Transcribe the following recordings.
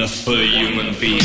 enough for a human being.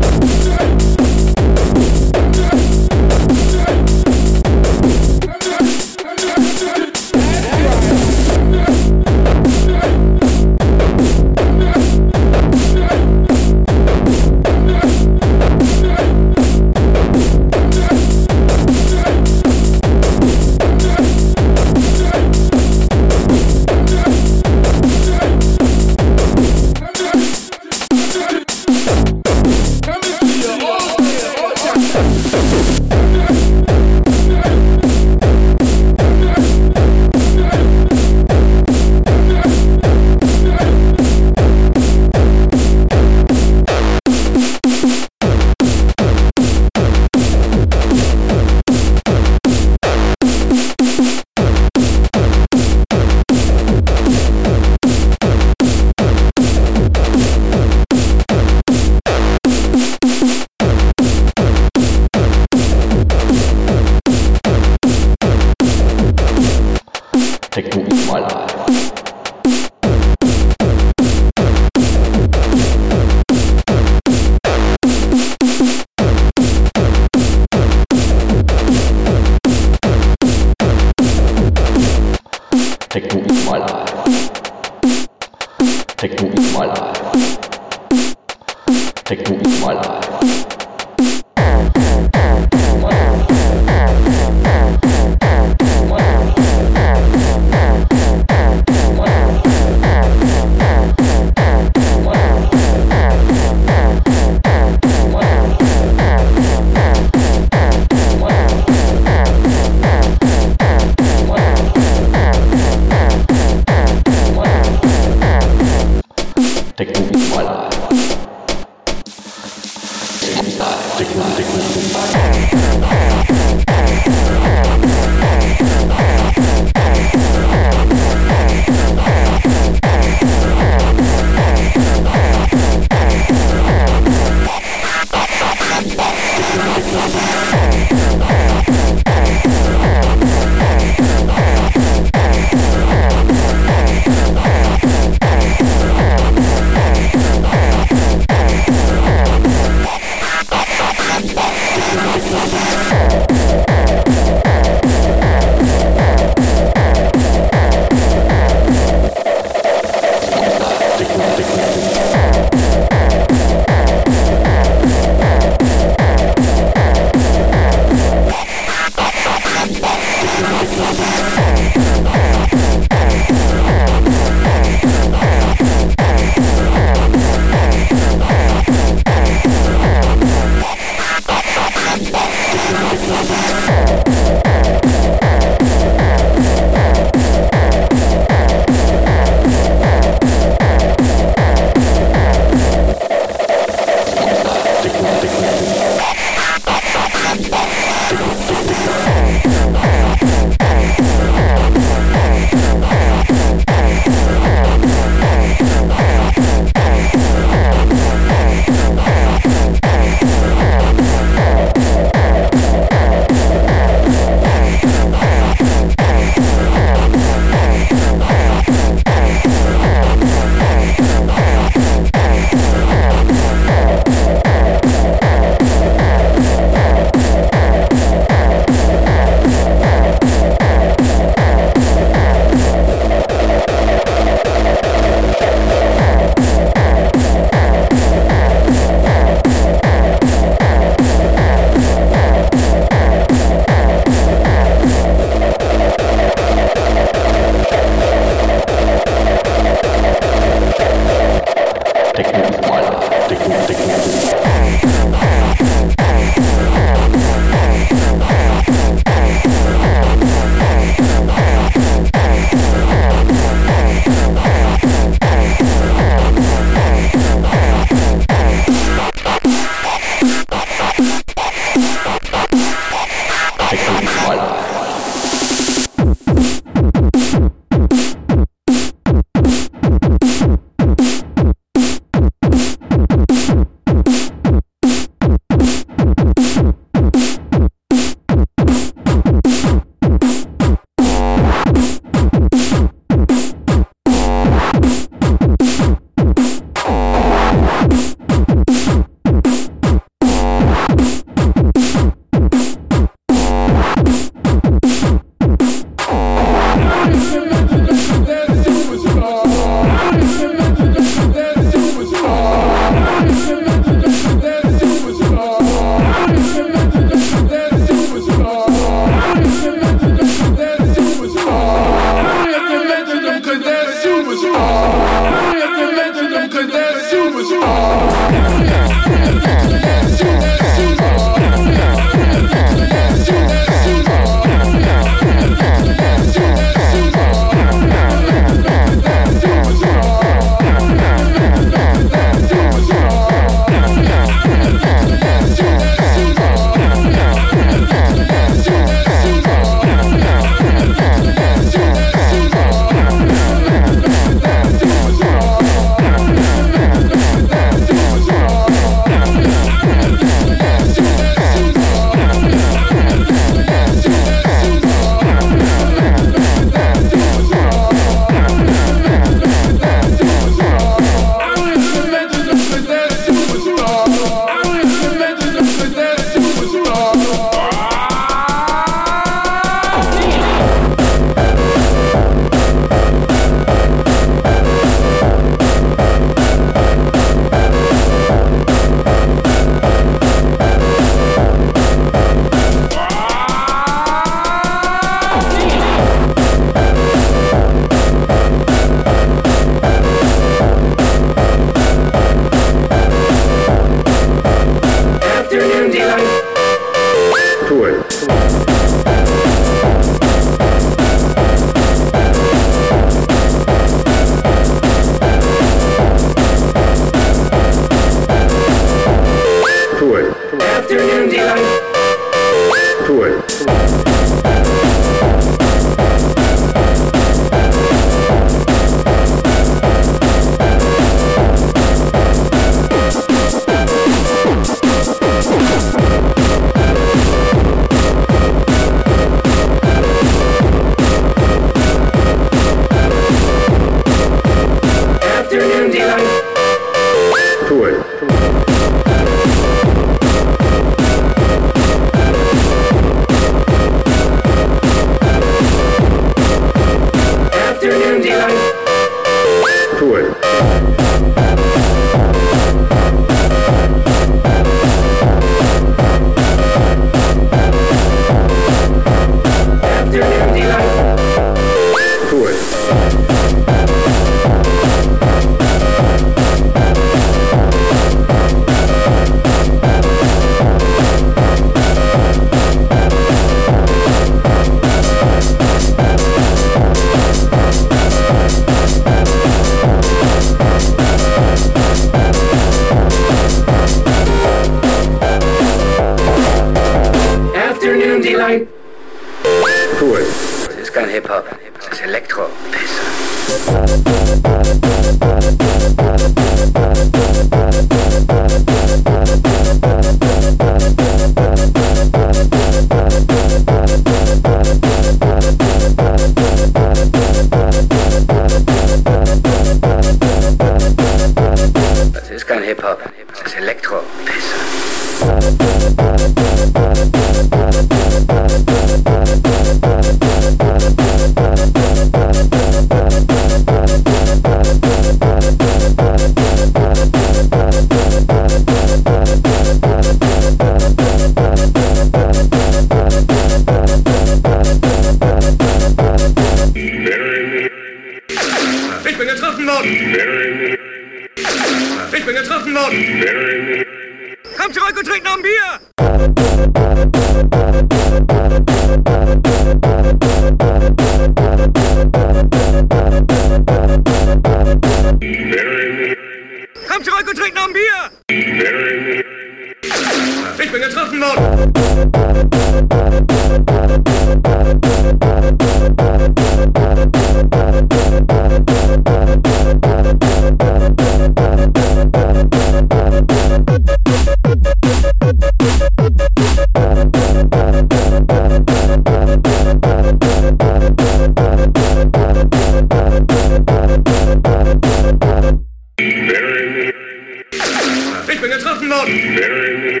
Ich bin getroffen worden.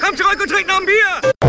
Komm zurück und trink noch ein Bier.